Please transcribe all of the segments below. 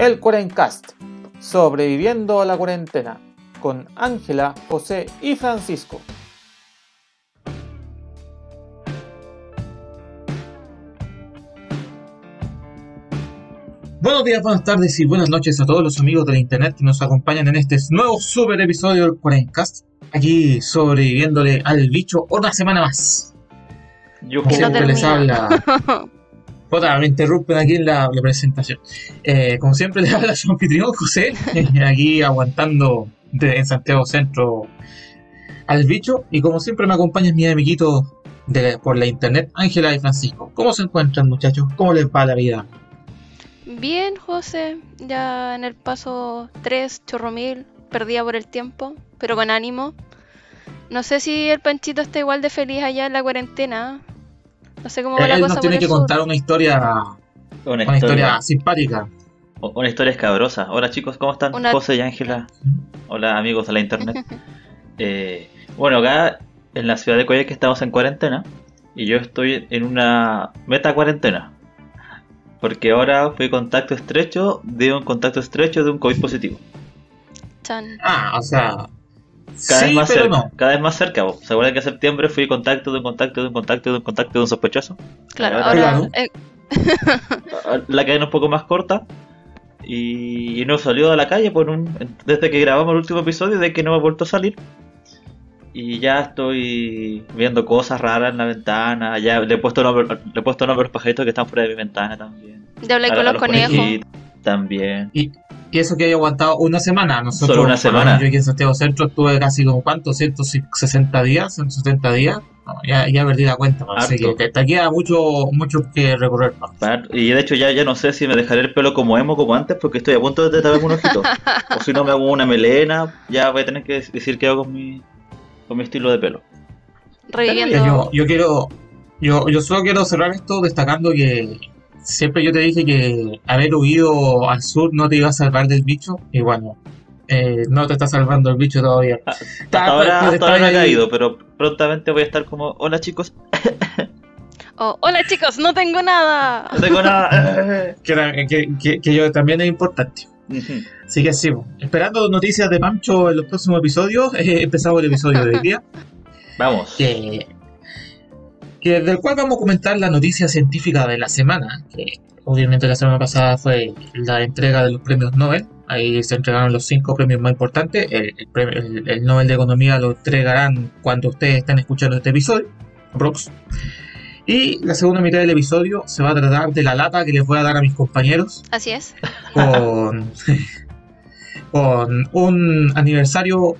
el Cuarencast, sobreviviendo a la cuarentena, con Ángela, José y Francisco. Buenos días, buenas tardes y buenas noches a todos los amigos de la internet que nos acompañan en este nuevo super episodio del Cuarencast. Aquí sobreviviéndole al bicho una semana más. Yo Como siempre les habla. Me interrumpen aquí en la, presentación. Eh, como siempre les habla su anfitrión José, aquí aguantando en Santiago Centro al bicho. Y como siempre me acompañan mis amiguitos de, por la internet, Ángela y Francisco. ¿Cómo se encuentran muchachos? ¿Cómo les va la vida? Bien, José, ya en el paso 3, chorro mil, perdida por el tiempo, pero con ánimo. No sé si el Panchito está igual de feliz allá en la cuarentena. No sé cómo va la Él cosa nos tiene que sur. contar una historia, una una historia, historia simpática. una historia escabrosa. Hola chicos, ¿cómo están? Una- José y Ángela. Hola amigos de la internet. Eh, bueno, acá en la ciudad de Coyhaique estamos en cuarentena y yo estoy en una meta cuarentena. Porque ahora fui contacto estrecho de un contacto estrecho de un COVID positivo. Chan. Ah, o sea. Cada sí, vez más pero cerca. no. Cada vez más cerca. vos. ¿Se acuerdan que en septiembre fui contacto de un contacto de un contacto de un contacto de un sospechoso? Claro, Ahora- ahora. Claro. eh, la cadena un poco más corta y, y no salió a la calle por un, desde que grabamos el último episodio de que no me ha vuelto a salir y ya estoy viendo cosas raras en la ventana ya le he puesto nombre, le he puesto nombre a los pajaritos que están fuera de mi ventana también ya hablé A- con los conejos. también Y eso que haya aguantado una semana. Nosotros, Solo una semana. Yo aquí en Santiago Centro estuve casi como cuánto, 160 días, 170 días. No, ya, ya perdí la cuenta. Así que te, te queda mucho, mucho que recorrer. y de hecho ya, ya no sé si me dejaré el pelo como emo como antes porque estoy a punto de taparme un ojito o si no me hago una melena ya voy a tener que decir qué hago con mi con mi estilo de pelo Reviviendo. Yo, yo quiero, yo, yo solo quiero cerrar esto destacando que siempre yo te dije que haber huido al sur no te iba a salvar del bicho. Y bueno, eh, no te está salvando el bicho todavía. Ah, Está- Hasta ahora, está- hasta ahora ahí- caído, pero prontamente voy a estar como, hola chicos, Oh, hola chicos, no tengo nada. no tengo nada. Que, que, que- que yo también es importante. Así que sí, esperando noticias de Pancho en los próximos episodios, eh, empezamos el episodio de hoy día, Vamos. que, que del cual vamos a comentar la noticia científica de la semana, que obviamente la semana pasada fue la entrega de los premios Nobel, ahí se entregaron los cinco premios más importantes, el, el premio- el- el Nobel de Economía lo entregarán cuando ustedes estén escuchando este episodio, aprox. Y la segunda mitad del episodio se va a tratar de la lata que les voy a dar a mis compañeros Así es. con, con un aniversario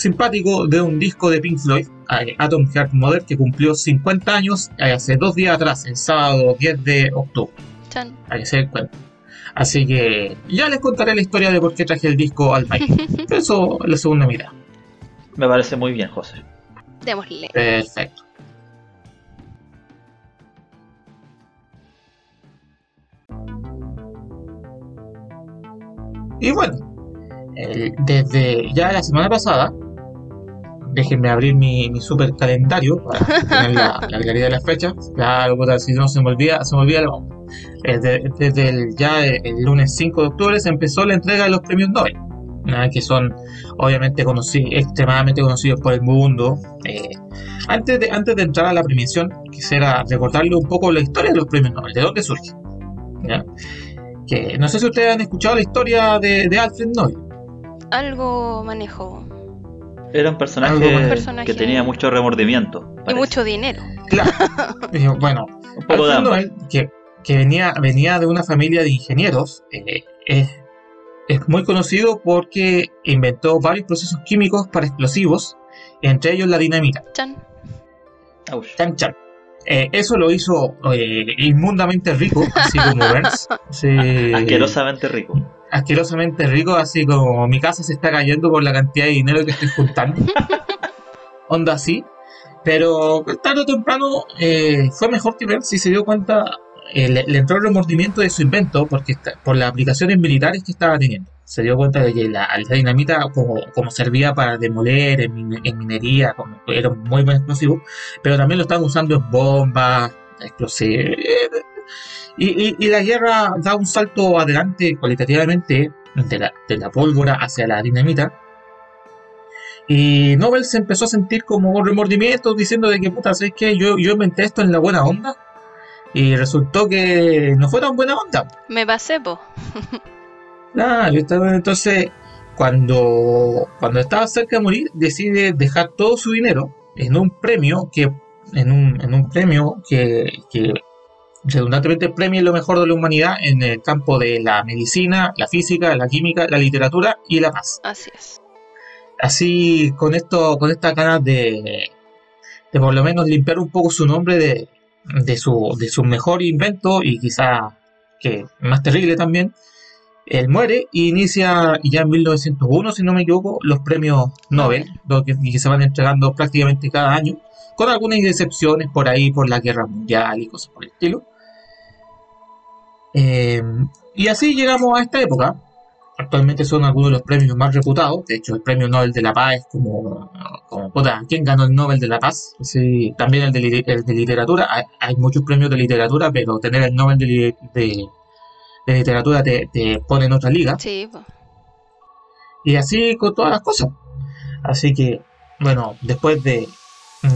simpático de un disco de Pink Floyd, eh, Atom Heart Mother, que cumplió 50 años eh, hace dos días atrás, el sábado 10 de octubre, Chan. para que se den cuenta. Así que ya les contaré la historia de por qué traje el disco al país. Eso es la segunda mitad. Me parece muy bien, José. Démosle. Perfecto. Y bueno, el- desde ya la semana pasada, déjenme abrir mi, super calendario para tener la, la claridad de las fechas. Claro, si no se me olvida, se me onda. Desde, el, ya el lunes 5 de octubre se empezó la entrega de los premios Nobel, ¿no? que son obviamente conocidos, extremadamente conocidos por el mundo. Eh, antes, de, antes de entrar a la premiación, quisiera recordarle un poco la historia de los premios Nobel, de dónde surge. Que no sé si ustedes han escuchado la historia de, de Alfred Nobel. Algo manejo. Era un personaje, que tenía mucho remordimiento. Y mucho dinero. Claro. Bueno, Un poco de que, que venía, venía de una familia de ingenieros, eh, es, es muy conocido porque inventó varios procesos químicos para explosivos, entre ellos la dinamita. Chan. Chan, chan. Eh, eso lo hizo eh, inmundamente rico, así como Burns. Sí, Asquerosamente rico. Asquerosamente rico, así como mi casa se está cayendo por la cantidad de dinero que estoy juntando. Onda así. Pero tarde o temprano eh, fue mejor que ver si se dio cuenta, eh, le, le entró el remordimiento de su invento porque está- por las aplicaciones militares que estaba teniendo. Se dio cuenta de que la, la dinamita, como, como servía para demoler en, mine- en minería, como, era muy buen explosivo, pero también lo estaban usando en bombas, explosivos. Y, y- y la guerra da un salto adelante cualitativamente de la, de la pólvora hacia la dinamita. Y Nobel se empezó a sentir como remordimiento diciendo de que puta, ¿sabes qué? Yo, yo inventé esto en la buena onda. Y resultó que no fue tan buena onda. Me pasé, po. Claro, estaba- entonces cuando, cuando estaba cerca de morir, decide dejar todo su dinero en un premio que, en un, en un premio que, que redundantemente premia lo mejor de la humanidad en el campo de la medicina, la física, la química, la literatura y la paz. Así es. Así con esto, con estas ganas de, de por lo menos limpiar un poco su nombre de, de su, de su mejor invento y quizá que más terrible también, él muere y inicia ya en 1901, si no me equivoco, los premios Nobel, lo que, que se van entregando prácticamente cada año, con algunas excepciones por ahí, por la guerra mundial y cosas por el estilo. Eh, y así llegamos a esta época. Actualmente son algunos de los premios más reputados. De hecho, el premio Nobel de la Paz es como, como puta, ¿quién ganó el Nobel de la Paz? Sí, también el de, el de literatura. Hay, hay muchos premios de literatura, pero tener el Nobel de, de- de literatura te, te pone en otra liga. Sí. Y así con todas las cosas. Así que, bueno, después de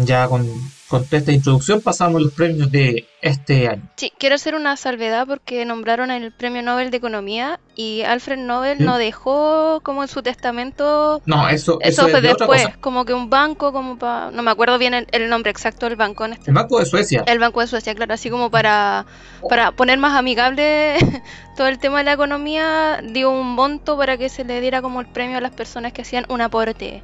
ya con, con esta introducción, pasamos a los premios de este año. Sí, quiero hacer una salvedad porque nombraron el Premio Nobel de Economía y Alfred Nobel ¿Sí? no dejó como en su testamento No, eso, Eso, eso es fue otra después, cosa. como que un banco, como para... No me acuerdo bien el, el nombre exacto del banco en este... El Banco de Suecia. El Banco de Suecia, claro, así como para, para poner más amigable todo el tema de la economía, dio un monto para que se le diera como el premio a las personas que hacían un aporte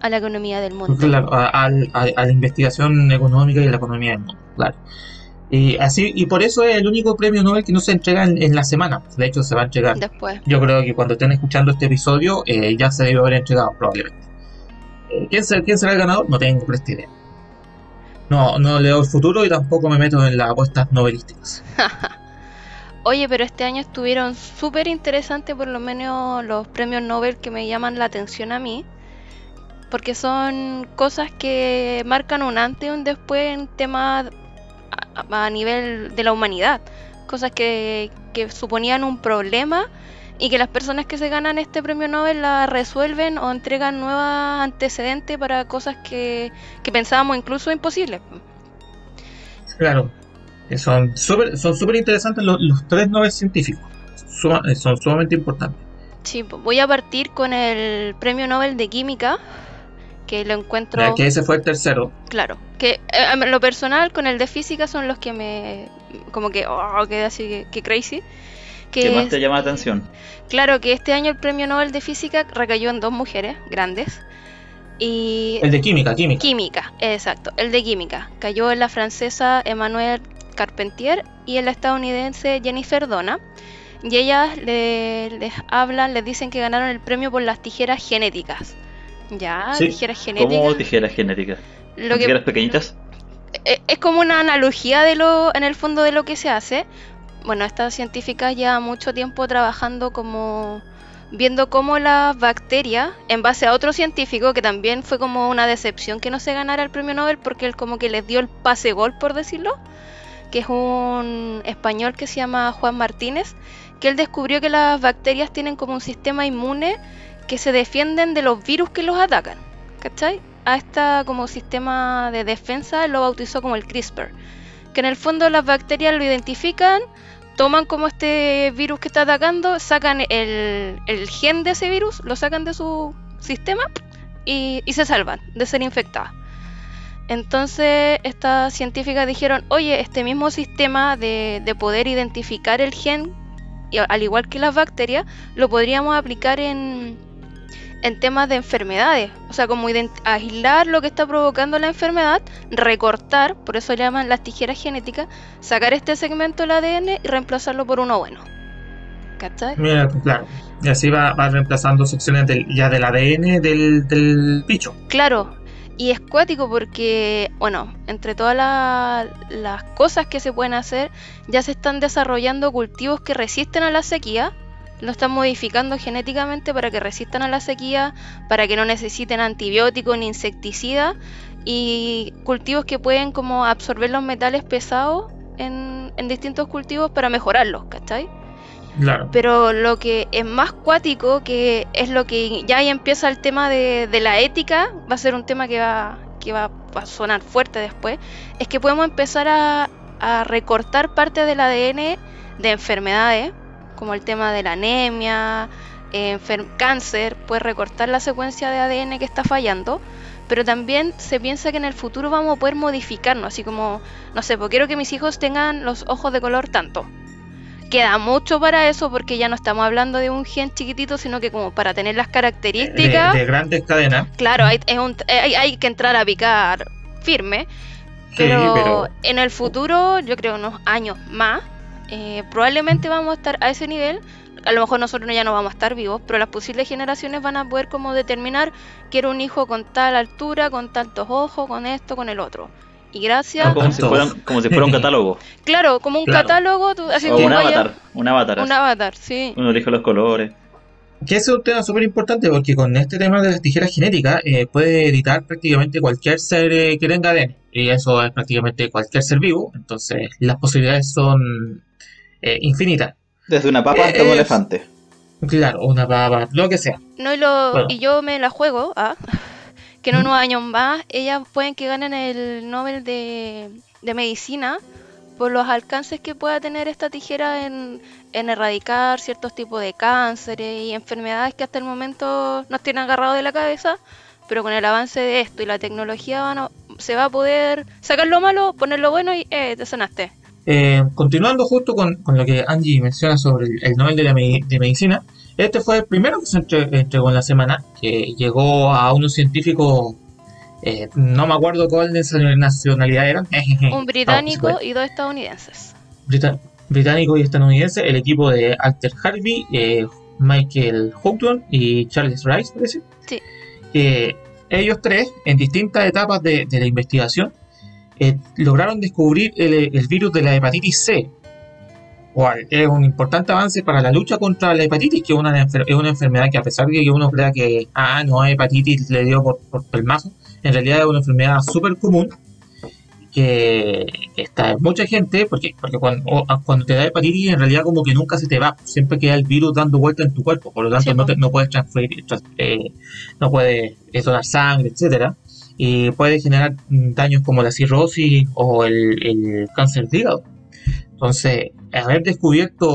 a la economía del mundo. Claro, a, a- a la investigación económica y a la economía del mundo, claro. Y así, y por eso es el único premio Nobel que no se entrega en, en la semana. De hecho, se va a entregar. Después. Yo creo que cuando estén escuchando este episodio, eh, ya se debe haber entregado, probablemente. Eh, ¿quién, será, ¿Quién será el ganador? No tengo presta idea. No, no leo el futuro y tampoco me meto en las apuestas novelísticas. Oye, pero este año estuvieron súper interesantes, por lo menos los premios Nobel que me llaman la atención a mí, porque son cosas que marcan un antes y un después en temas a, a nivel de la humanidad, cosas que, que suponían un problema y que las personas que se ganan este premio Nobel la resuelven o entregan nuevos antecedentes para cosas que, que pensábamos incluso imposibles. Claro, que son súper son súper interesantes los, los tres Nobel científicos. Suma- eh, son sumamente importantes. Sí, voy a partir con el premio Nobel de Química, que lo encuentro... Ya que ese fue el tercero. Claro, que eh, lo personal con el de física son los que me... como que... Oh, quedé así que, que crazy. Que ¿Qué más es- te llama la atención? claro que este año el premio Nobel de física recayó en dos mujeres grandes. Y... El de química, química. Química, exacto, el de química. Cayó en la francesa Emmanuelle Carpentier y en la estadounidense Jennifer Donna. Y ellas le- les hablan, les dicen que ganaron el premio por las tijeras genéticas. Ya, Sí, tijeras ¿Cómo genéticas. tijeras genéticas? Lo ¿Son que tijeras pequeñitas? e- es como una analogía de lo, en el fondo de lo que se hace. Bueno, estas científicas llevan mucho tiempo trabajando como viendo cómo las bacterias, en base a otro científico que también fue como una decepción que no se ganara el premio Nobel porque él como que les dio el pase gol, por decirlo, que es un español que se llama Juan Martínez, que él descubrió que las bacterias tienen como un sistema inmune que se defienden de los virus que los atacan, ¿cachai? A esta como sistema de defensa lo bautizó como el CRISPR, que en el fondo las bacterias lo identifican, toman como este virus que está atacando, sacan el, el gen de ese virus, lo sacan de su sistema y, y se salvan de ser infectadas. Entonces estas científicas dijeron, oye, este mismo sistema de, de poder identificar el gen, al igual que las bacterias, lo podríamos aplicar en, en temas de enfermedades. O sea, como aislar lo que está provocando la enfermedad, recortar, por eso le llaman las tijeras genéticas, sacar este segmento del ADN y reemplazarlo por uno bueno. ¿Cachai? Mira, claro. Y así va, va reemplazando secciones del, ya del ADN del, del bicho. Claro, y es cuático porque, bueno, entre todas la- las cosas que se pueden hacer, ya se están desarrollando cultivos que resisten a la sequía. Lo están modificando genéticamente para que resistan a la sequía, para que no necesiten antibióticos ni insecticidas. Y cultivos que pueden como absorber los metales pesados en, en distintos cultivos para mejorarlos, ¿cachai? Claro. Pero lo que es más cuático, que es lo que ya ahí empieza el tema de, de la ética, va a ser un tema que va, que va a sonar fuerte después, es que podemos empezar a, a recortar parte del ADN de enfermedades, como el tema de la anemia, cáncer, puede recortar la secuencia de ADN que está fallando, pero también se piensa que en el futuro vamos a poder modificarnos, así como, no sé, pues quiero que mis hijos tengan los ojos de color tanto. Queda mucho para eso porque ya no estamos hablando de un gen chiquitito, sino que como para tener las características, De, de grandes cadenas. claro, hay, es un- hay, hay que entrar a picar firme, Sí, pero, pero en el futuro, yo creo unos años más, eh, probablemente vamos a estar a ese nivel. A lo mejor nosotros ya no vamos a estar vivos, pero las posibles generaciones van a poder como determinar quiero un hijo con tal altura, con tantos ojos, con esto, con el otro. Y gracias, Ah, como, si Todos. fuera, como si fuera un catálogo. claro, como un Claro. catálogo, tú- así o como un vaya- avatar. Un avatar. un así. avatar, sí. Uno elige los colores. que ese es un tema súper importante porque con este tema de las tijeras genéticas eh, puede editar prácticamente cualquier ser eh, que tenga ADN. Y eso es prácticamente cualquier ser vivo. Entonces las posibilidades son eh, infinitas. Desde una papa hasta un elefante. Claro, una pava, lo que sea. No, y, lo, Bueno. y yo me la juego, ah, que en unos años más ellas pueden que ganen el Nobel de, de Medicina por los alcances que pueda tener esta tijera en, en erradicar ciertos tipos de cánceres y enfermedades que hasta el momento nos tienen agarrados de la cabeza, pero con el avance de esto y la tecnología van a- se va a poder sacar lo malo, poner lo bueno y eh, te sanaste. Eh, continuando justo con, con lo que Angie menciona sobre el, el Nobel de, la de Medicina, este fue el primero que se entre- entregó en la semana, que llegó a unos científicos, eh, no me acuerdo cuál de nacionalidad eran. Un británico y dos estadounidenses. Brita- británico y estadounidense, el equipo de Alter Harvey, eh, Michael Houghton y Charles Rice, parece. Sí. Que ellos tres, en distintas etapas de, de la investigación, eh, lograron descubrir el, el virus de la hepatitis C, cual es un importante avance para la lucha contra la hepatitis, que es una, enfer- es una enfermedad que a pesar de que uno crea que, ah, no es hepatitis, le dio por, por pelmazo, en realidad es una enfermedad súper común que, está en mucha gente, porque, porque cuando, te da hepatitis en realidad como que nunca se te va, siempre queda el virus dando vuelta en tu cuerpo, por lo tanto Sí, no, te- no puedes transferir, trans- eh, no puedes donar sangre, etcétera y puede generar daños como la cirrosis o el, el cáncer de hígado. Entonces, haber descubierto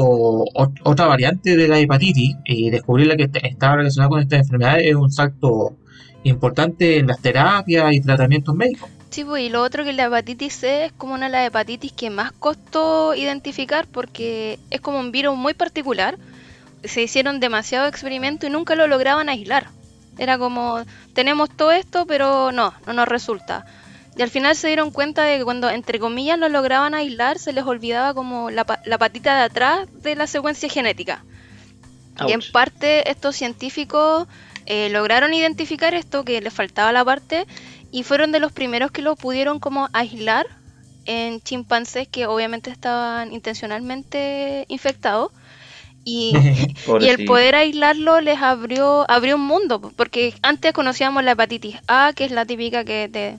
ot- otra variante de la hepatitis y descubrir la que est- estaba relacionada con esta enfermedad es un salto importante en las terapias y tratamientos médicos. Sí, pues, y lo otro que la hepatitis C es como una de las hepatitis que más costó identificar porque es como un virus muy particular. Se hicieron demasiados experimentos y nunca lo lograban aislar. Era como, tenemos todo esto, pero no, no nos resulta. Y al final se dieron cuenta de que cuando, entre comillas, lo lograban aislar, se les olvidaba como la, la patita de atrás de la secuencia genética. Y en parte estos científicos eh, lograron identificar esto, que les faltaba la parte, y fueron de los primeros que lo pudieron como aislar en chimpancés que obviamente estaban intencionalmente infectados. Y, y el poder aislarlo les abrió, abrió un mundo, po, porque antes conocíamos la hepatitis A, que es la típica que te,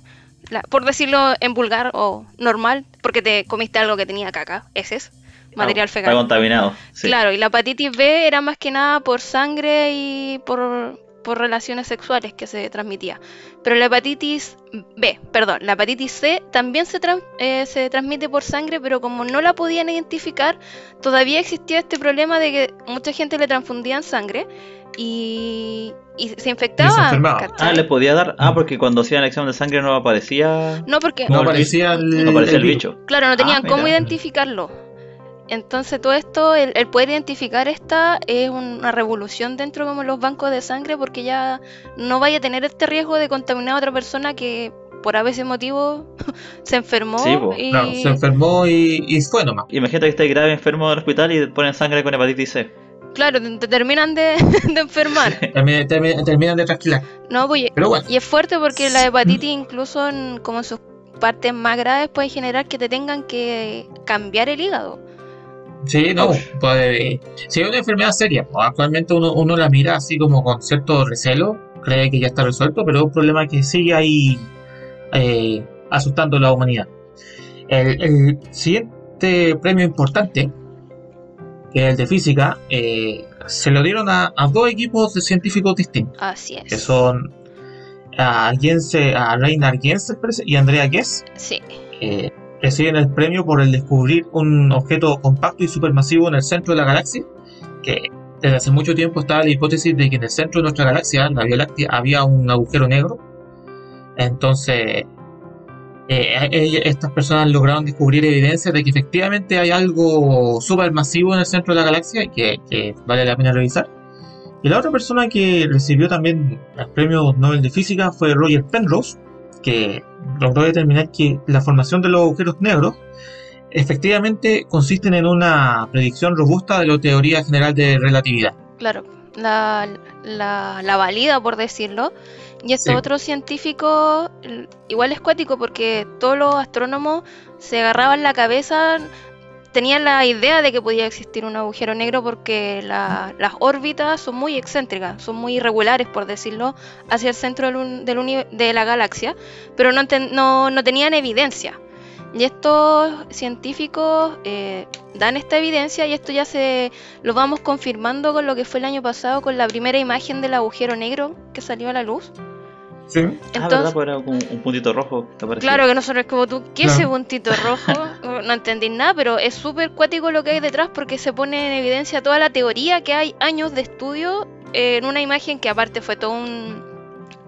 la- por decirlo en vulgar o normal, porque te comiste algo que tenía caca, heces, material Ah, fecal. Está contaminado. sí. Claro, y la hepatitis B era más que nada por sangre y por, por relaciones sexuales que se transmitía. Pero la hepatitis B, perdón, la hepatitis C también se, tran- eh, se transmite por sangre, pero como no la podían identificar, todavía existía este problema de que mucha gente le transfundían sangre y, y se infectaban. enfermaba. ¿cachai? Ah, le podía dar. Ah, porque cuando hacían el examen de sangre no aparecía. No, porque No aparecía el, No aparecía el bicho. Claro, no tenían Ah, cómo mira. identificarlo. Entonces todo esto, el, el poder identificar esta es una revolución dentro como los bancos de sangre porque ya no vaya a tener este riesgo de contaminar a otra persona que por a veces motivo se enfermó Sí, po. y Claro, se enfermó y, y fue nomás. Imagínate que estés grave enfermo del hospital y te ponen sangre con hepatitis C. claro, te, te terminan de, de enfermar. Termi- termi- Terminan de trasquilar. No, pues, Pero bueno, y es fuerte porque la hepatitis incluso en, como en sus partes más graves puede generar que te tengan que cambiar el hígado. Sí, no. Puede, si es una enfermedad seria, pues, actualmente uno, uno la mira así como con cierto recelo, cree que ya está resuelto, pero es un problema que sigue ahí eh, asustando a la humanidad. El, el siguiente, premio importante, que es el de física, eh, se lo dieron a, a dos equipos de científicos distintos, Así que son a, Jense, a Reinar Jensen parece, y Andrea Guess, Sí, que reciben el premio por el descubrir un objeto compacto y supermasivo en el centro de la galaxia, que desde hace mucho tiempo estaba la hipótesis de que en el centro de nuestra galaxia, la Vía Láctea, había un agujero negro. Entonces, eh, eh, estas personas lograron descubrir evidencia de que efectivamente hay algo supermasivo en el centro de la galaxia y que, que vale la pena revisar. Y la otra persona que recibió también el premio Nobel de Física fue Roger Penrose, que logró determinar que la formación de los agujeros negros efectivamente consisten en una predicción robusta de la teoría general de relatividad. claro. La, la, la valida, por decirlo. Y estos Sí. otros científicos, igual es cuático porque todos los astrónomos se agarraban la cabeza, tenían la idea de que podía existir un agujero negro porque la- las órbitas son muy excéntricas, son muy irregulares, por decirlo, hacia el centro del, del de la galaxia, pero no tenían evidencia. Y estos científicos eh, dan esta evidencia y esto ya se lo vamos confirmando con lo que fue el año pasado con la primera imagen del agujero negro que salió a la luz. Sí. ah, ¿verdad? Entonces, Pues era un, un puntito rojo que claro que nosotros es como tú, ¿qué es ese puntito rojo? No entendí nada, pero es súper cuático lo que hay detrás porque se pone en evidencia toda la teoría que hay años de estudio en una imagen que aparte fue toda un-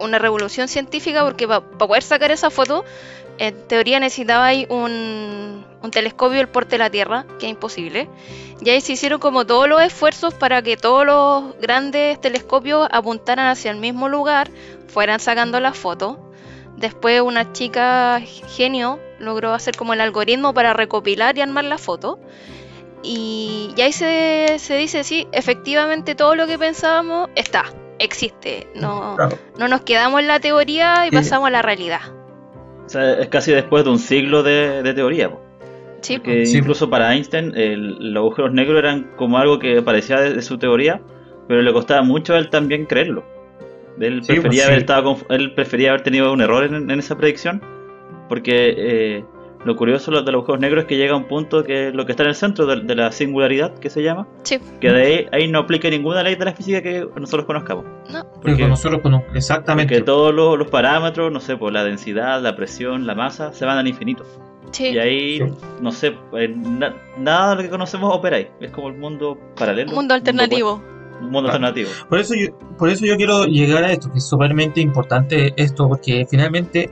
una revolución científica porque para poder sacar esa foto, en teoría necesitaba un, un telescopio del porte de la Tierra, que es imposible. Y ahí se hicieron como todos los esfuerzos para que todos los grandes telescopios apuntaran hacia el mismo lugar, fueran sacando la foto. Después una chica genio logró hacer como el algoritmo para recopilar y armar la foto. Y, y ahí se, se dice, sí, efectivamente todo lo que pensábamos está, existe. No, Claro. no nos quedamos en la teoría y Sí. pasamos a la realidad. O sea, es casi después de un siglo de, de teoría. po. Sí, Porque Sí. incluso para Einstein el- los agujeros negros eran como algo que parecía de, de su teoría, pero le costaba mucho a él también creerlo. Él Sí, prefería, pues, haber, sí. estado él prefería haber tenido un error en, en esa predicción, porque eh, lo curioso de los agujeros negros es que llega a un punto que lo que está en el centro de, de la singularidad, que se llama, sí, que de ahí, ahí no aplica ninguna ley de la física que nosotros conozcamos. no, Porque nosotros cono- exactamente. Porque todos los, los parámetros, no sé, por la densidad, la presión, la masa, se van al infinito. sí. Y ahí, Sí. no sé, eh, na- nada de lo que conocemos opera ahí. Es como el mundo paralelo. Mundo alternativo. Un mundo Claro. alternativo. Por eso yo, por eso yo quiero llegar a esto, que es sumamente importante esto, porque finalmente,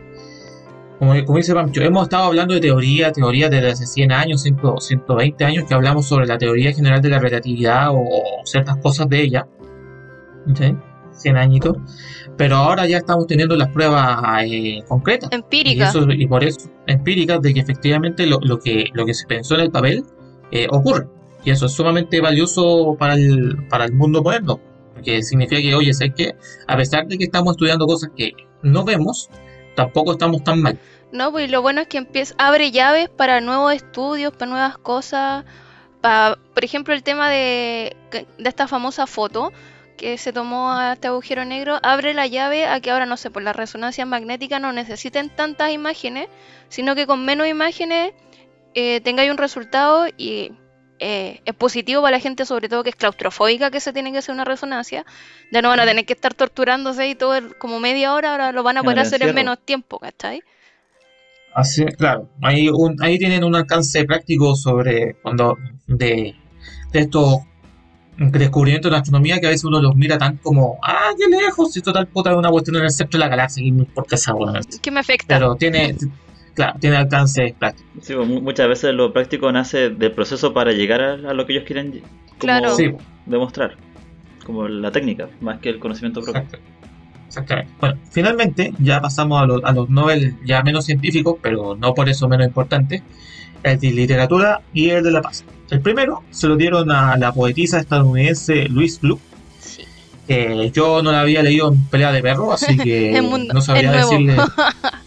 como, como dice Pancho, hemos estado hablando de teoría, teoría desde hace 100 años, 100, 120 años, que hablamos sobre la teoría general de la relatividad o, o ciertas cosas de ella. ¿sí? 100 añitos. Pero ahora ya estamos teniendo las pruebas eh, concretas. Y, Empírica. eso, y por eso, empíricas, de que efectivamente lo, lo que, lo que se pensó en el papel eh, ocurre. Y eso es sumamente valioso para el, para el mundo moderno. Porque significa que, oye, sé que a pesar de que estamos estudiando cosas que no vemos, tampoco estamos tan mal. No, pues lo bueno es que empieza, abre llaves para nuevos estudios, para nuevas cosas. Para, por ejemplo, el tema de, de esta famosa foto que se tomó a este agujero negro, abre la llave a que ahora, no sé, por las resonancias magnéticas no necesiten tantas imágenes, sino que con menos imágenes eh, tengáis un resultado y eh, es positivo para la gente, sobre todo que es claustrofóbica, que se tiene que hacer una resonancia. Ya no van a tener que estar torturándose y todo el- como media hora, ahora lo van a poder hacer en menos tiempo, ¿cachai? Así, claro, ahí, un, ahí tienen un alcance práctico sobre cuando de, de estos descubrimientos de la astronomía que a veces uno los mira tan como, ah, qué lejos, si total puta es una cuestión en el centro de la galaxia, y no importa esa. ¿Qué me afecta? Pero tiene, claro, tiene alcance práctico. Sí, pues, mu- muchas veces lo práctico nace del proceso para llegar a, a lo que ellos quieren como Claro. Sí, demostrar. Como la técnica, más que el conocimiento propio. exacto. Exactamente. Bueno, finalmente ya pasamos a, los- a los Nobel ya menos científicos, pero no por eso menos importantes, el de literatura y el de la paz. El primero se lo dieron a la poetisa estadounidense Louise Glück, Sí. que yo no la había leído en Pelea de Perro, así que no nuevo. decirle.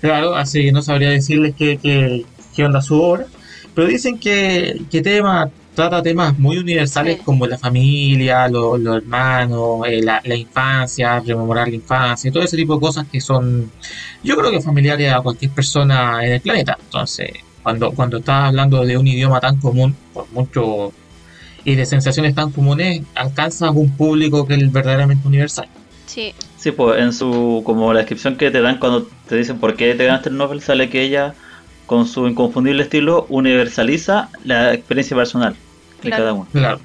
claro, así que no sabría decirles qué, qué, qué onda su obra. Pero dicen que, que tema, trata temas muy universales Sí. como la familia, lo- los hermanos, eh, la, la infancia, rememorar la infancia, todo ese tipo de cosas que son, yo creo que familiares a cualquier persona en el planeta. Entonces, cuando, cuando estás hablando de un idioma tan común, por mucho y de sensaciones tan comunes, alcanzas un público que es verdaderamente universal. Sí, Sí, pues en su como la descripción que te dan cuando te dicen por qué te ganaste el Nobel sale que ella con su inconfundible estilo universaliza la experiencia personal de Claro. cada uno. Claro.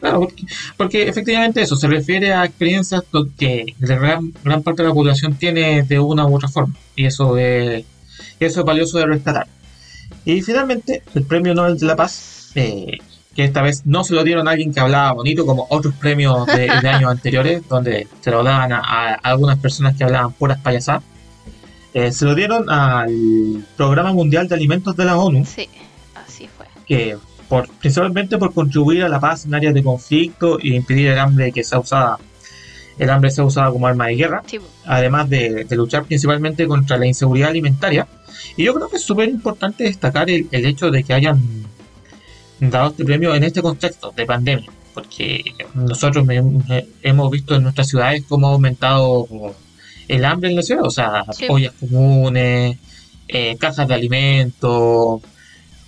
Claro, porque, porque efectivamente eso se refiere a experiencias que la gran, gran parte de la población tiene de una u otra forma. Y eso es, eso es valioso de rescatar. Y finalmente, el Premio Nobel de la Paz, eh, que esta vez no se lo dieron a alguien que hablaba bonito, como otros premios de, de años anteriores, donde se lo daban a, a algunas personas que hablaban puras payasadas. Eh, se lo dieron al Programa Mundial de Alimentos de la ONU, sí, así fue. que por, principalmente por contribuir a la paz en áreas de conflicto e impedir el hambre que sea usada el hambre sea usada como arma de guerra, Sí, además de, de luchar principalmente contra la inseguridad alimentaria. Y yo creo que es súper importante destacar el, el hecho de que hayan dado este premio en este contexto de pandemia, porque nosotros hemos visto en nuestras ciudades cómo ha aumentado el hambre en la ciudad, o sea, Sí. ollas comunes, eh, cajas de alimentos,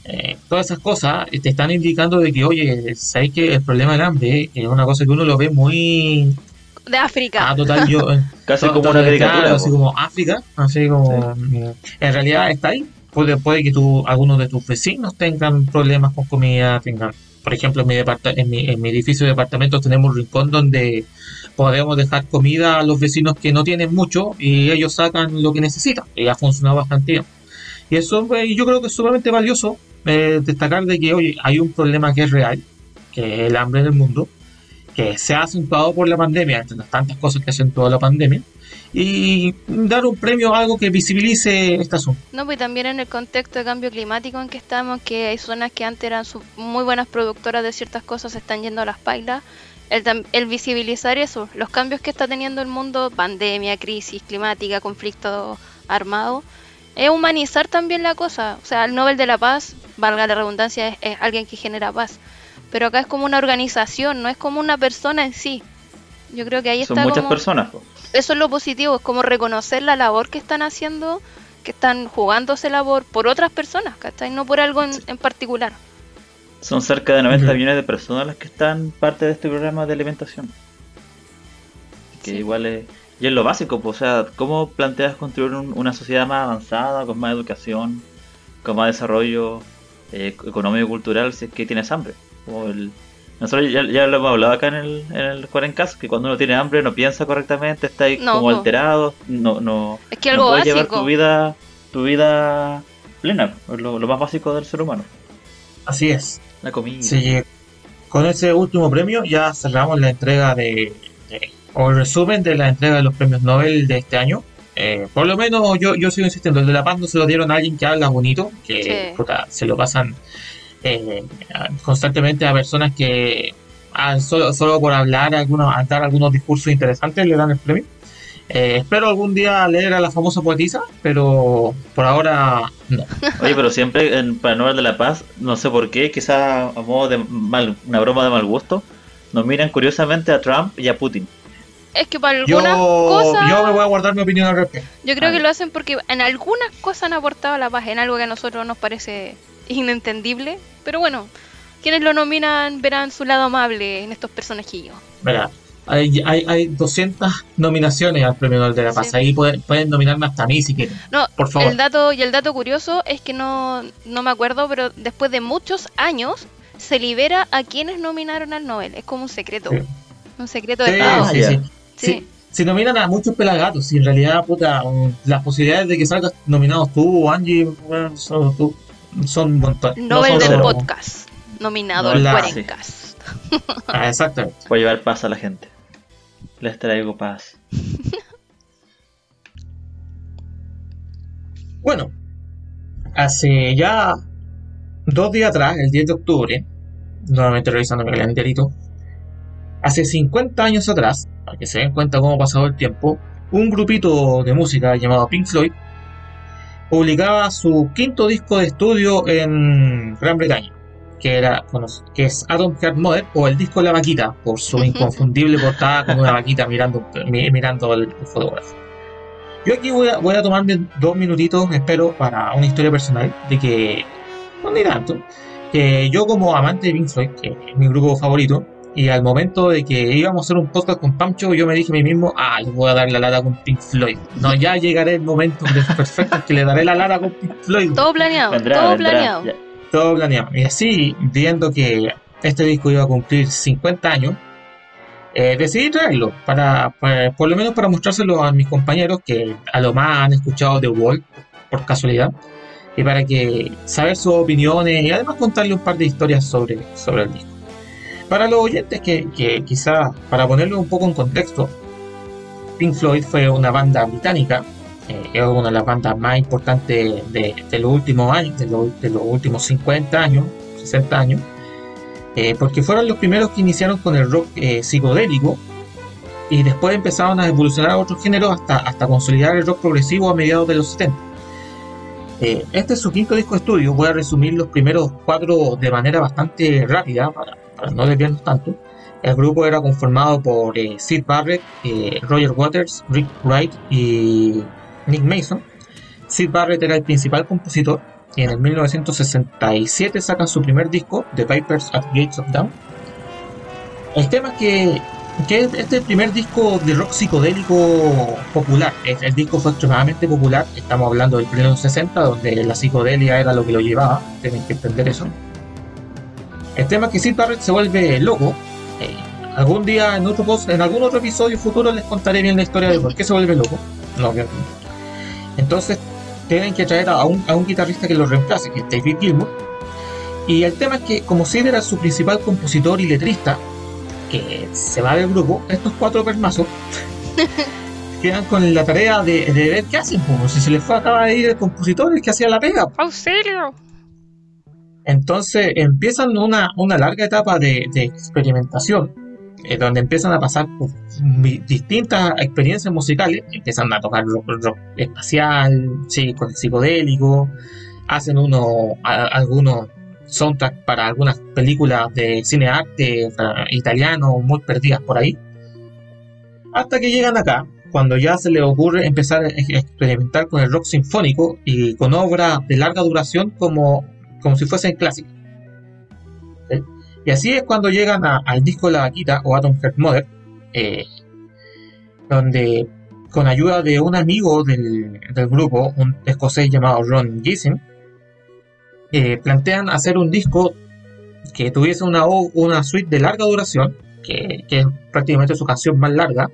eh, todas esas cosas te están indicando de que, oye, sabes que el problema del hambre es una cosa que uno lo ve muy De África. Ah, total, yo. eh, Casi to- como una caricatura. así como África, así como. mm, En realidad está ahí. Puede, puede que tú, algunos de tus vecinos tengan problemas con comida, tengan. Por ejemplo, en mi, en mi, en mi edificio de departamentos tenemos un rincón donde podemos dejar comida a los vecinos que no tienen mucho y ellos sacan lo que necesitan. Y ha funcionado bastante bien. Y eso pues, yo creo que es sumamente valioso eh, destacar de que, oye, hay un problema que es real, que es el hambre en el mundo, que se ha acentuado por la pandemia, entre las tantas cosas que ha acentuado la pandemia, y dar un premio a algo que visibilice este asunto. No, pues también en el contexto de cambio climático en que estamos, que hay zonas que antes eran muy buenas productoras de ciertas cosas, se están yendo a las pailas. El, el visibilizar eso, los cambios que está teniendo el mundo, pandemia, crisis climática, conflicto armado, es humanizar también la cosa. O sea, el Nobel de la Paz, valga la redundancia, es, es alguien que genera paz. Pero acá es como una organización, no es como una persona en sí. Yo creo que ahí Son está muchas como personas. eso es lo positivo, es como reconocer la labor que están haciendo, que están jugándose labor por otras personas, ¿cachai? No por algo en, en particular. Son cerca de 90 Ujú. millones de personas las que están parte de este programa de alimentación. Que Sí. igual es, y es lo básico, pues, o sea, ¿cómo planteas construir un- una sociedad más avanzada, con más educación, con más desarrollo eh, económico y cultural si es que tienes hambre? Como el- nosotros ya, ya lo hemos hablado acá en el, en el Cuarencast, que cuando uno tiene hambre no piensa correctamente, está ahí No, como alterado, no, no, Es que no puedes llevar tu vida, tu vida plena, es lo, lo más básico del ser humano, Así es. la comida. Sí, con ese último premio ya cerramos la entrega de, de- o el resumen de la entrega de los premios Nobel de este año. Eh, por lo menos yo, yo sigo insistiendo, el de La Paz no se lo dieron a alguien que habla bonito, que Sí. puta, se lo pasan eh, constantemente a personas que ah, solo, solo por hablar, algunos, a dar algunos discursos interesantes le dan el premio. Eh, espero algún día leer a la famosa poetisa, pero por ahora no. Oye, pero siempre en para Nobel de la Paz, no sé por qué, quizás a modo de mal, una broma de mal gusto, nos miran curiosamente a Trump y a Putin. Es que para Yo, algunas cosas, yo me voy a guardar mi opinión al respecto. yo creo que lo hacen porque en algunas cosas han aportado a la paz, en algo que a nosotros nos parece inentendible. Pero bueno, quienes lo nominan verán su lado amable en estos personajillos. Mira, hay, hay, hay 200 nominaciones al Premio Nobel de la Paz. Sí. Ahí pueden, pueden nominarme hasta a mí si quieren. No, Por favor. el dato y el dato curioso es que no, no me acuerdo, pero después de muchos años se libera a quienes nominaron al Nobel. Es como un secreto. Sí. Un secreto de Sí, Estado. Sí, sí. Sí. Sí, Si nominan a muchos pelagatos, y en realidad, puta, las posibilidades de que salgas nominados tú o Angie, bueno, son, tú, son un montón. No Nobel del cero. podcast. Nominado No, al Cuarencast. Ah, exactamente. Voy a llevar paz a la gente. Les traigo paz. Bueno, hace ya dos días atrás, el 10 de octubre, nuevamente revisando mi calendarito, hace 50 años atrás, para que se den cuenta cómo ha pasado el tiempo, un grupito de música llamado Pink Floyd publicaba su quinto disco de estudio en Gran Bretaña, que, era, cono- que es Atom Heart Mother o el disco La Vaquita, por su inconfundible portada con una vaquita mirando, mi- mirando el, el fotógrafo. Yo aquí voy a, voy a tomarme dos minutitos, espero, para una historia personal de que no ni tanto, que yo como amante de Pink Floyd, que es mi grupo favorito, y al momento de que íbamos a hacer un podcast con Pancho, yo me dije a mí mismo, ah, yo voy a dar la lata con Pink Floyd. No, ya llegaré el momento perfecto en que le daré la lata con Pink Floyd. Todo planeado, Vendrá, todo vendrá, planeado. ya. Todo planeado. Y así, viendo que este disco iba a cumplir 50 años, eh, decidí traerlo, para, por lo menos para mostrárselo a mis compañeros que a lo más han escuchado The Wall, por casualidad, y para que saber sus opiniones y además contarle un par de historias sobre, sobre el disco. Para los oyentes que, que quizás, para ponerlo un poco en contexto, Pink Floyd fue una banda británica, eh, es una de las bandas más importantes de, los últimos años, de, los- últimos 50 años, 60 años, eh, porque fueron los primeros que iniciaron con el rock eh, psicodélico y después empezaron a evolucionar a otros géneros hasta, hasta consolidar el rock progresivo a mediados de los 70. Eh, este es su quinto disco de estudio, voy a resumir los primeros cuatro de manera bastante rápida para, para no desviarnos tanto. El grupo era conformado por Sid Barrett, Roger Waters, Rick Wright y Nick Mason. Sid Barrett era el principal compositor y en el 1967 sacan su primer disco, The Vipers at Gates of Dawn. El tema es que, que este es el primer disco de rock psicodélico popular. El, el disco fue extremadamente popular, estamos hablando del pleno 60, donde la psicodelia era lo que lo llevaba, tienen que entender eso. El tema es que Sid Barrett se vuelve loco. eh, algún día en otro post, en algún otro episodio futuro les contaré bien la historia de por qué se vuelve loco. No, entonces tienen que traer a un, a un guitarrista que lo reemplace, que es David Gilmour. Y el tema es que, como Sid era su principal compositor y letrista, que se va del grupo, estos cuatro permazos quedan con la tarea de, de ver qué hacen. Pues, si se les fue, acaba de ir el compositor, el que hacía la pega. ¡Auxilio! Entonces empiezan una, una larga etapa de, de experimentación, eh, donde empiezan a pasar por mi- distintas experiencias musicales, empiezan a tocar rock, espacial, sí, con psicodélico, hacen uno, algunos soundtracks para algunas películas de cine arte italiano muy perdidas por ahí, hasta que llegan acá, cuando ya se les ocurre empezar a ex- experimentar con el rock sinfónico y con obras de larga duración como como si fuesen clásicos. ¿Sí? Y así es cuando llegan al disco La Vaquita o Atom Heart Mother, eh, donde con ayuda de un amigo del, del grupo, un escocés llamado Ron Gissing, eh, plantean hacer un disco que tuviese una, una suite de larga duración, que, que es prácticamente su canción más larga.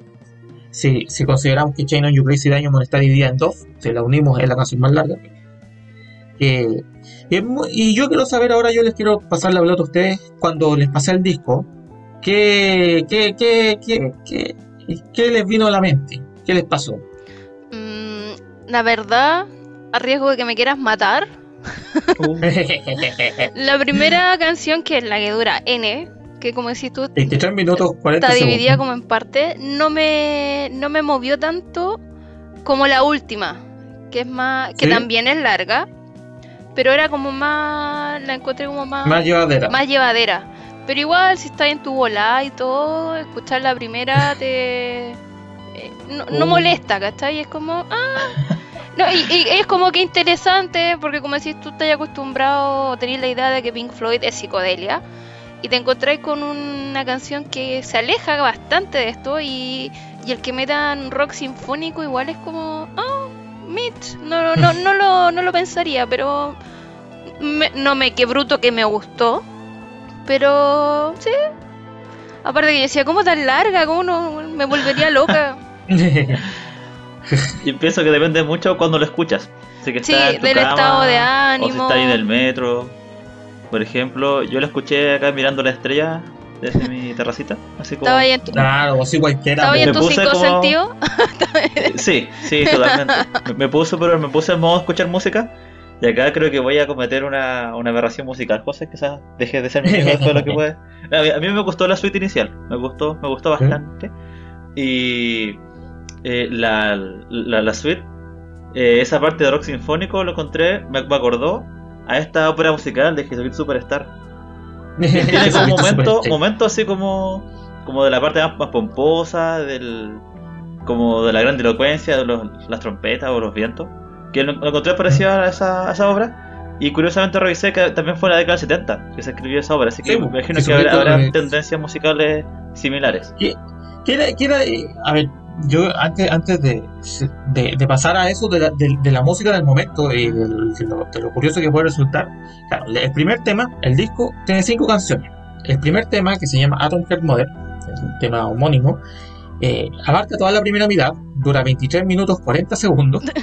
Si, si consideramos que Chain on You Crazy Diamond está dividida en dos, si la unimos es la canción más larga. Eh, y, yo quiero saber ahora, yo les quiero pasar la pelota a ustedes cuando les pasé el disco, ¿qué, qué, qué, qué, qué, qué les vino a la mente? ¿Qué les pasó? Mm, la verdad, a riesgo de que me quieras matar, la primera canción, que es la que dura N, que como decís tú, 23 minutos 40 está dividida segundos. como en parte, no me, no me movió tanto como la última, que es más, que ¿Sí? también es larga, pero era como más, la encontré como más, Más llevadera. más llevadera. Pero igual, si estás en tu volada y todo, escuchar la primera te. eh, no, no molesta, ¿cachai? Es como. Ah. No, y, y es como que interesante, porque como decís, tú estás acostumbrado tenés la idea de que Pink Floyd es psicodelia, y te encontráis con una canción que se aleja bastante de esto, y, y el que metan rock sinfónico igual es como. Ah, Mitch, no, no, no, no, lo, no lo pensaría, pero. me- no me, qué bruto que me gustó. Pero sí. Aparte que yo decía, ¿cómo tan larga? ¿Cómo no? Me volvería loca. Yo pienso que depende mucho cuando lo escuchas. Si que Sí, en tu del cama, estado de O si ánimo. ahí en el metro. Por ejemplo, yo lo escuché acá mirando la estrella desde mi terracita. Así como... Estaba ahí en tu, claro, así cualquiera. estaba ahí en Me tu puse cinco como- sentidos. Sí, sí, totalmente. Me, me puse, pero me puse en modo escuchar música. Y acá creo que voy a cometer una, una aberración musical. José, quizás deje de ser mi de lo que puede. A mí, a mí me gustó la suite inicial. Me gustó, me gustó bastante. Y eh, la, la, la suite, eh, esa parte de rock sinfónico lo encontré, me, me acordó a esta ópera musical de Jesucristo Superstar. Tiene como momento, momento así como, como de la parte más, más pomposa, del, como de la grandilocuencia de los- las trompetas o los vientos. Que lo, lo encontré parecido a esa, a esa obra. Y curiosamente revisé que también fue en la década del 70 que se escribió esa obra, así que Sí, me imagino que habrá, habrá tendencias musicales similares. ¿Qué era, qué era, eh, a ver, yo antes, antes de, de, de pasar a eso de la, de, de la música del momento y del- de, lo, de lo curioso que puede resultar, claro, el primer tema, el disco, tiene cinco canciones. El primer tema, que se llama Atom Heart Mother, es un tema homónimo, eh, abarca toda la primera mitad, dura 23 minutos 40 segundos.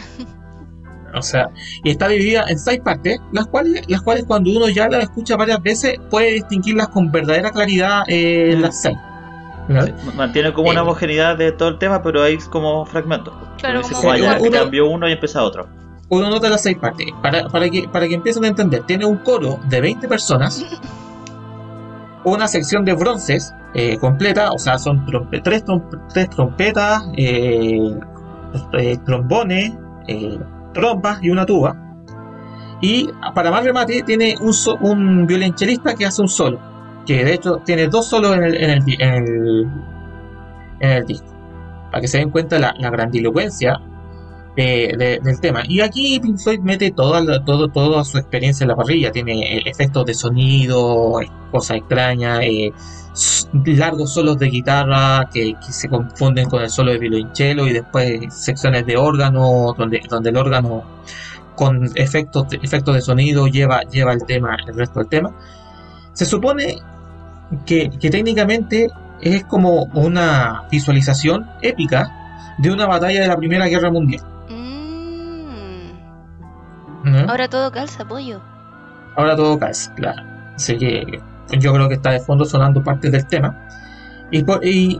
O sea, y está dividida en seis partes, las cuales, las cuales cuando uno ya las escucha varias veces puede distinguirlas con verdadera claridad eh, en las seis. Mantiene como una Eh. homogeneidad de todo el tema, pero hay como fragmentos. Claro, como como, uno- cambió uno y empieza otro. uno nota las seis partes. Para, para, que, para que empiecen a entender, tiene un coro de 20 personas, una sección de bronces eh, completa, o sea, son trompe- tres, trom- tres trompetas, eh, eh, trombones, eh, trompas y una tuba. Y para más remate, tiene un, so- un violonchelista que hace un solo, que de hecho tiene dos solos en el, en el, en el, disco. Para que se den cuenta la, la grandilocuencia de- del tema. Y aquí Pink Floyd mete toda, todo, toda su experiencia en la parrilla. Tiene eh, efectos de sonido, eh, cosas extrañas, eh, largos solos de guitarra que, que se confunden con el solo de violonchelo y después secciones de órgano donde, donde el órgano con efectos efectos de sonido lleva, lleva el tema, el resto del tema. Se supone que, que técnicamente es como una visualización épica de una batalla de la Primera Guerra Mundial. Mm, ¿no? ahora todo calza, pollo. Ahora todo calza, claro. Así que yo creo que está de fondo sonando parte del tema. Y, por- y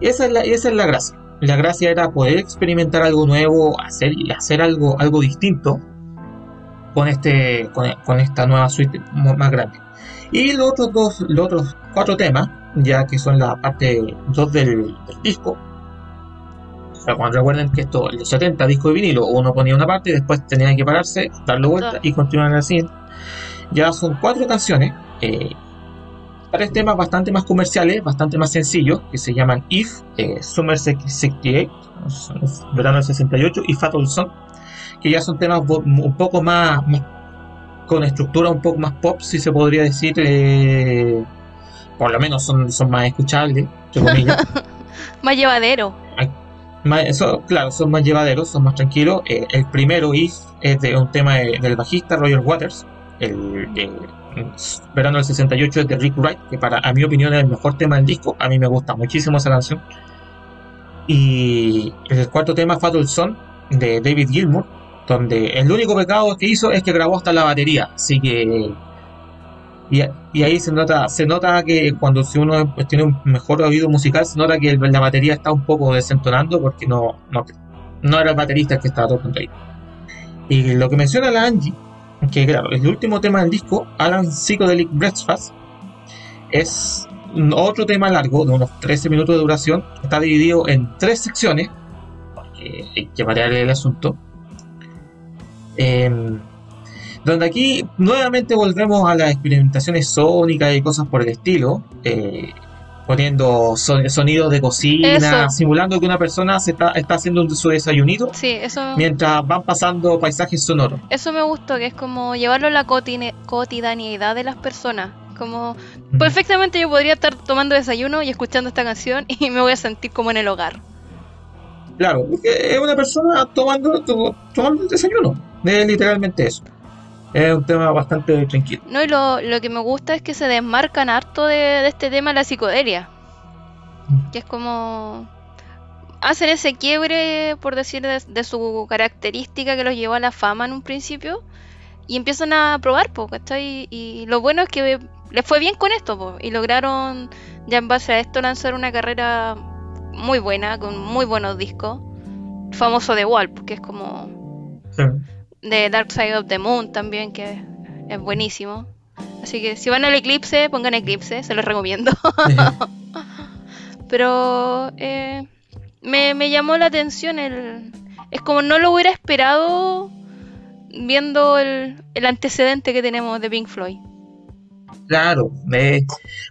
esa, es la, esa es la gracia. La gracia era poder experimentar algo nuevo, hacer, hacer algo, algo distinto con, este, con, con esta nueva suite más grande. Y los otros dos, los otros cuatro temas, ya que son la parte 2 del, del disco. O sea, cuando recuerden que esto, en los 70 discos de vinilo, uno ponía una parte y después tenía que pararse, darle vuelta y continuar en la siguiente. Ya son cuatro canciones, eh, tres temas bastante más comerciales, bastante más sencillos, que se llaman If, eh, Summer 68, Verano del 68 y Fatal Song, que ya son temas un poco más, más- con estructura un poco más pop, si se podría decir, eh, por lo menos son, son más escuchables, entre comillas. Más llevadero. Más- eso, claro, son más llevaderos, son más tranquilos. Eh, el primero, If, es de un tema de- del bajista Roger Waters. El, el- verano del 68 es de Rick Wright, que para a mi opinión es el mejor tema del disco. A mí me gusta muchísimo esa canción. Y el cuarto tema, Fatal Son, de David Gilmour, donde el único pecado que hizo es que grabó hasta la batería. Así que. Y, ahí se nota, se nota que cuando si uno tiene un mejor oído musical, se nota que la batería está un poco desentonando porque no, no, era el baterista el que estaba tocando ahí. Y lo que menciona la Angie, que claro, el último tema del disco, Alan Psychedelic Breakfast, es otro tema largo, de unos 13 minutos de duración, está dividido en tres secciones, porque hay que variar el asunto. Em, donde aquí nuevamente volvemos a las experimentaciones sónicas y cosas por el estilo, eh, poniendo son- sonidos de cocina, Eso. simulando que una persona se está, está haciendo su desayunito Sí, eso, mientras van pasando paisajes sonoros. eso me gustó, que es como llevarlo a la cotidianidad de las personas. Como perfectamente yo podría estar tomando desayuno y escuchando esta canción y me voy a sentir como en el hogar. Claro, porque es una persona tomando, to- tomando el desayuno, es literalmente eso. Es un tema bastante tranquilo. No, y lo, lo que me gusta es que se desmarcan harto de, de este tema la psicodelia. Que es como. Hacen ese quiebre, por decir, de, de su característica que los llevó a la fama en un principio. Y empiezan a probar, po, ¿cachai? Y lo bueno es que les fue bien con esto, po, y lograron, ya en base a esto, lanzar una carrera muy buena, con muy buenos discos. Famoso de Wall, que es como de Dark Side of the Moon también, que es buenísimo. Así que si van al eclipse, pongan eclipse, se los recomiendo. Pero eh, me, me llamó la atención el... Es como no lo hubiera esperado viendo el, el antecedente que tenemos de Pink Floyd. Claro, eh,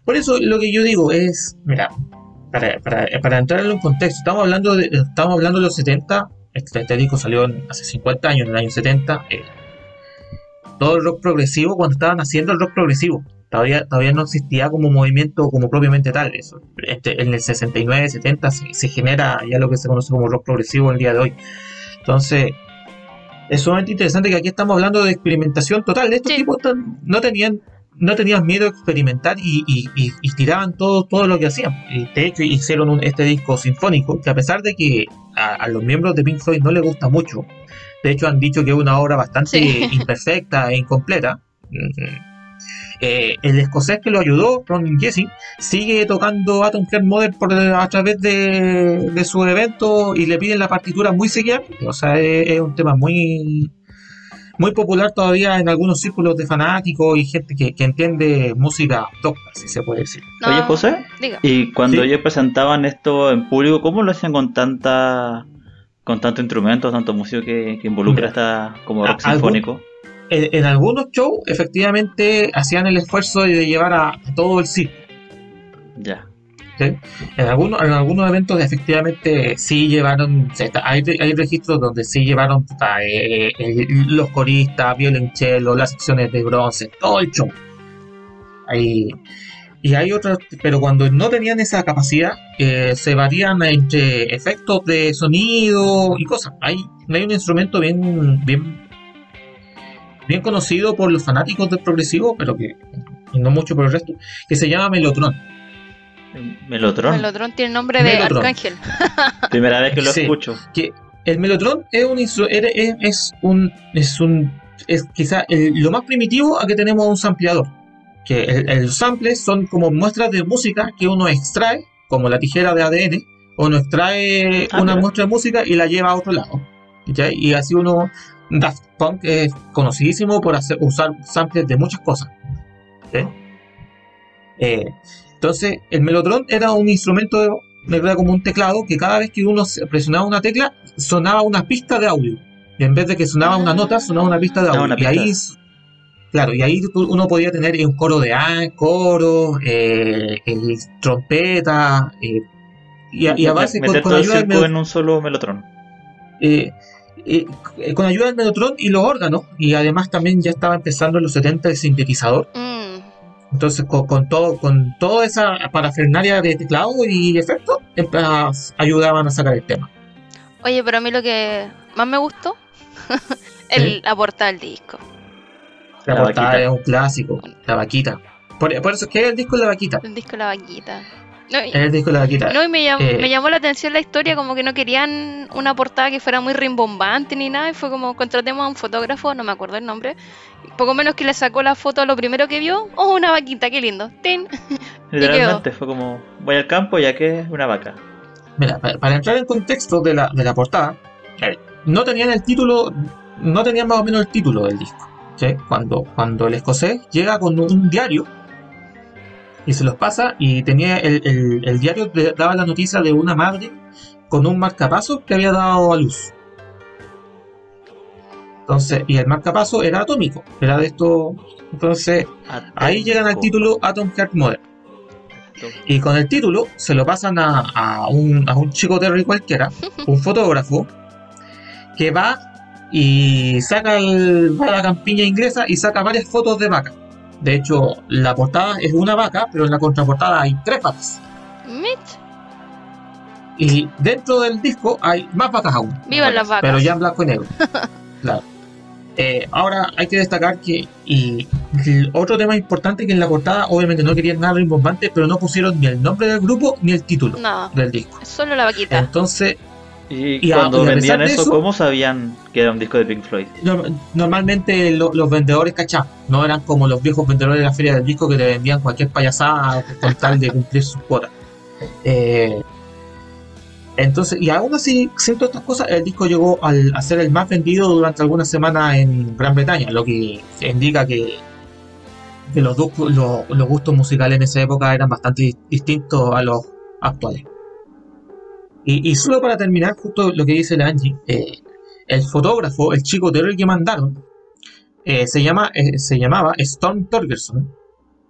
por eso lo que yo digo es, mira, para, para, para entrar en un contexto, estamos hablando de, estamos hablando de los 70, este, este disco salió en- hace 50 años, en el año 70, eh, todo el rock progresivo cuando estaban haciendo el rock progresivo. Todavía, todavía no existía como movimiento como propiamente tal. Eso. Este, en el 69, 70 se, se genera ya lo que se conoce como rock progresivo el día de hoy. Entonces, es sumamente interesante que aquí estamos hablando de experimentación total. Estos Sí. tipos no tenían no tenían miedo a experimentar y, y- y- y tiraban todo, todo lo que hacían. Y de hecho, hicieron un- este disco sinfónico que a pesar de que a, a los miembros de Pink Floyd no les gusta mucho, de hecho han dicho que es una obra bastante Sí. imperfecta e incompleta. mm, eh, el escocés que lo ayudó, Ron Jesse, sigue tocando Atom Heart Mother por, a través de, de sus eventos y le piden la partitura muy seguida. O sea, es, es un tema muy muy popular todavía en algunos círculos de fanáticos y gente que, que entiende música docta, si se puede decir. No, Oye, José, Diga. y cuando Sí. ellos presentaban esto en público, ¿cómo lo hacían con tanta con tanto instrumento, tanto músico que, que involucra esta como rock sinfónico? En, en algunos shows, efectivamente, hacían el esfuerzo de llevar a, a todo el circo. Ya. En, algunos, en algunos eventos, efectivamente, sí llevaron. hay, hay registros donde sí llevaron puta, eh, eh, los coristas, violonchelo, las secciones de bronce, todo el show. Y hay otros, pero cuando no tenían esa capacidad, eh, se varían entre efectos de sonido y cosas. Hay, hay un instrumento bien, bien, bien conocido por los fanáticos del progresivo, pero que no mucho por el resto, que se llama melotron. Melotron. Melotron tiene nombre de Melotron. Arcángel. Primera vez que lo Sí. escucho. que el melotron es un es, un es un es quizá el- lo más primitivo a que tenemos un sampleador que el, el sample son como muestras de música que uno extrae como la tijera de ADN uno extrae Ah, una mira. muestra de música y la lleva a otro lado y así uno Daft Punk es conocidísimo por hacer, usar samples de muchas cosas ¿sí? Eh, entonces, el melotron era un instrumento, era como un teclado que cada vez que uno se- presionaba una tecla, sonaba una pista de audio. Y en vez de que sonaba una nota, sonaba una pista de Ah, audio. una y ahí, claro, y ahí uno podía tener un coro de A, coro, eh, el trompeta, eh, y, a- y a base con, Meter con ayuda del en un solo melotron. eh, eh, con ayuda del melotron y los órganos, y además también ya estaba empezando en los 70 el sintetizador. Mm, Entonces, con, con todo, con toda esa parafernalia de teclado y efectos, em- a- ayudaban a sacar el tema. Oye, pero a mí lo que más me gustó, el, la portada del disco. La, La portada vaquita. es un clásico, la vaquita. Por, por eso es que es el disco la vaquita. El disco la vaquita. No, y- Es el disco de la vaquita. No, y me, Eh, me llamó la atención la historia, como que no querían una portada que fuera muy rimbombante ni nada, y fue como contratemos a un fotógrafo, no me acuerdo el nombre, poco menos que le sacó la foto a lo primero que vio, oh, una vaquita, qué lindo, ¡Tin! Literalmente fue como, voy al campo ya que es una vaca. Mira, para, para entrar en contexto de la, de la portada, eh, no tenían el título, no tenían más o menos el título del disco. ¿sí? Cuando, cuando el escocés llega con un diario y se los pasa, y tenía el, el- el diario le daba la noticia de una madre con un marcapaso que había dado a luz. Entonces, y el marcapaso era atómico, era de esto. Entonces, ahí llegan al título Atom Heart Mother. Y con el título se lo pasan a, a un, a un chico Terry cualquiera, un fotógrafo, que va y saca el, va a la campiña inglesa y saca varias fotos de vaca. De hecho, la portada es una vaca, pero en la contraportada hay tres vacas. Mitch, Y dentro del disco hay más vacas aún. vivan las vacas. Pero ya en blanco y negro. claro. Eh, ahora hay que destacar que y, el otro tema importante que en la portada obviamente no querían nada rimbombante, pero no pusieron ni el nombre del grupo ni el título No, del disco. solo la vaquita. Entonces, Y, cuando a vendían eso, eso- ¿cómo sabían que era un disco de Pink Floyd? no- normalmente lo- los vendedores cachaban, no eran como los viejos vendedores de la feria del disco que te vendían cualquier payasada con tal de cumplir sus cuotas. Eh, entonces, y aún así, sin todas estas cosas, el disco llegó al- a ser el más vendido durante algunas semanas en Gran Bretaña, lo que indica que, que los, du- lo- los gustos musicales en esa época eran bastante dis- distintos a los actuales. Y, y solo para terminar, justo lo que dice la Angie, eh, el fotógrafo, el chico Terry que mandaron, eh, se, llama, eh, se llamaba Storm Torgerson,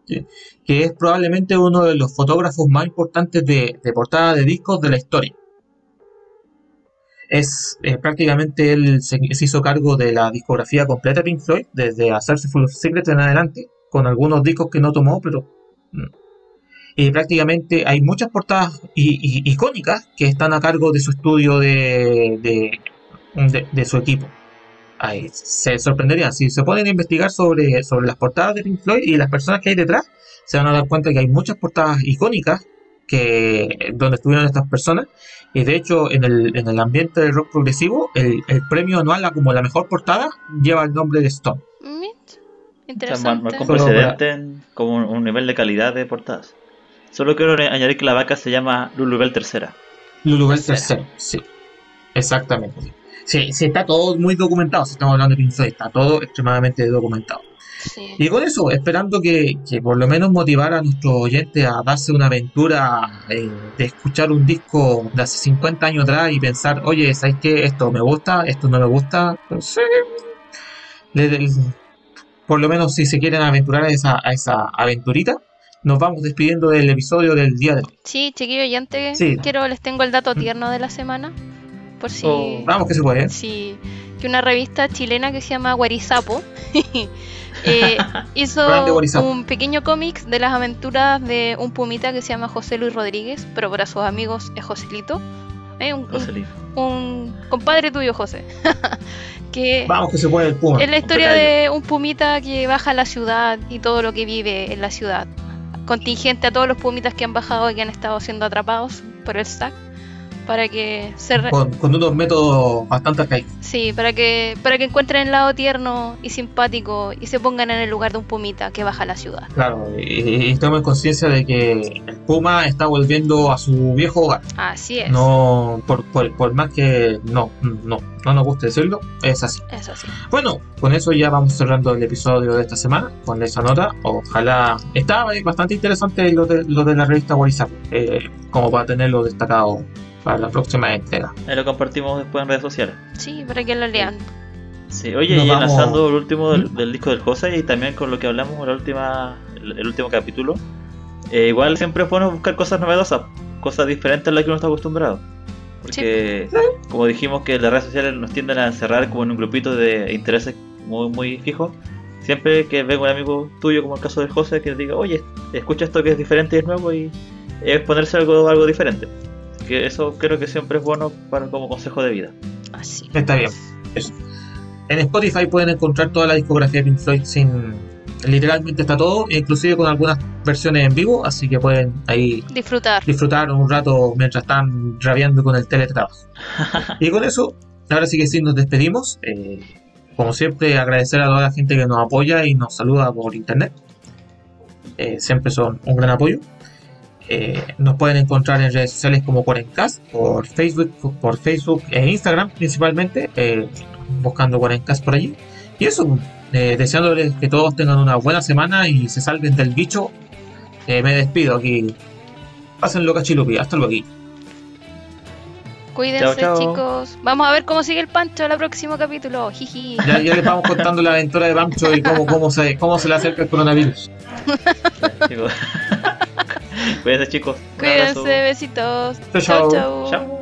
que es probablemente uno de los fotógrafos más importantes de, portada de discos de la historia. es prácticamente él se, se hizo cargo de la discografía completa de Pink Floyd, desde hacerse Full of Secrets en adelante, con algunos discos que no tomó, pero mm. Y prácticamente hay muchas portadas icónicas que están a cargo de su estudio de, de, de- de su equipo. Ahí se sorprenderían si se ponen a investigar sobre, sobre las portadas de Pink Floyd y las personas que hay detrás, se van a dar cuenta que hay muchas portadas icónicas que donde estuvieron estas personas y de hecho en el, en el ambiente del rock progresivo el, el premio anual a como la mejor portada lleva el nombre de Stone. Mit, O sea, Interesante. marcó precedente como un nivel de calidad de portadas. Solo quiero añadir que la vaca se llama Lulubel tercera. Lulubel Tercera. sí. Exactamente. Sí, sí, está todo muy documentado. Si estamos hablando de Pink Floyd, está todo extremadamente documentado. Sí. Y con eso, esperando que, que por lo menos motivara a nuestros oyentes a darse una aventura eh, de escuchar un disco de hace 50 años atrás y pensar, oye, ¿sabes qué? Esto me gusta, esto no me gusta. Pues, eh, le- le- por lo menos si se quieren aventurar a esa, a esa aventurita, nos vamos despidiendo del episodio del día de hoy. Sí, chiquillo, y antes Sí. quiero les tengo el dato tierno de la semana. Por si. Oh, Vamos que se puede. ¿eh? Sí, que una revista chilena que se llama Guarizapo eh, hizo Guarizapo. un pequeño cómic de las aventuras de un pumita que se llama José Luis Rodríguez, pero para sus amigos es Joselito. Eh, un, un- Joselito. un compadre tuyo, José. que Vamos que se puede el Puma. es la historia de un pumita que baja a la ciudad y todo lo que vive en la ciudad. Contingente a todos los pumitas que han bajado y que han estado siendo atrapados por el SAC para que se re- Con, con unos métodos bastante arcaicos. Sí, para que, para que encuentren el lado tierno y simpático y se pongan en el lugar de un pumita que baja a la ciudad. Claro, y, y tomen conciencia de que el Puma está volviendo a su viejo hogar. Así es. No, por, por, por más que no, no, no nos guste decirlo, es así. Es así. Bueno, con eso ya vamos cerrando el episodio de esta semana, con esa nota. Ojalá. Estaba bastante interesante lo de, lo de la revista WhatsApp, eh, como para tenerlo destacado para la próxima entrega. Ahí lo compartimos después en redes sociales. Sí, para que lo lean. Sí, oye, Nos y vamos- enlazando el último del, ¿Mm? del disco del José y también con lo que hablamos en la última, el, el último capítulo, eh, igual siempre es bueno buscar cosas novedosas, cosas diferentes a las que uno está acostumbrado. Porque, como dijimos que las redes sociales nos tienden a encerrar como en un grupito de intereses muy, muy fijos, siempre que venga un amigo tuyo, como el caso del José, que diga, oye, escucha esto que es diferente y es nuevo y es ponerse algo, algo diferente. Que eso creo que siempre es bueno para como consejo de vida. Así. Está bien. Eso. En Spotify pueden encontrar toda la discografía de Pink Floyd sin. Literalmente está todo, inclusive con algunas versiones en vivo, así que pueden ahí Disfrutar. disfrutar un rato mientras están rabiando con el teletrabajo. y con eso, ahora sí que sí nos despedimos. Eh, como siempre, agradecer a toda la gente que nos apoya y nos saluda por internet. Eh, siempre son un gran apoyo. Eh, nos pueden encontrar en redes sociales como Cuarencast, por Facebook, por Facebook e Instagram principalmente, eh, buscando Cuarencast por allí. Y eso, eh, deseándoles que todos tengan una buena semana y se salven del bicho. Eh, me despido aquí. Pásenlo cachilupi, hasta luego aquí. Cuídense, Chao, chao. chicos. Vamos a ver cómo sigue el pancho en el próximo capítulo. Jiji. Ya, ya les vamos contando la aventura de Pancho y cómo, cómo, se, cómo se le acerca el coronavirus. Cuídense chicos. Cuídense, besitos. Chao, chao. chau. Chao.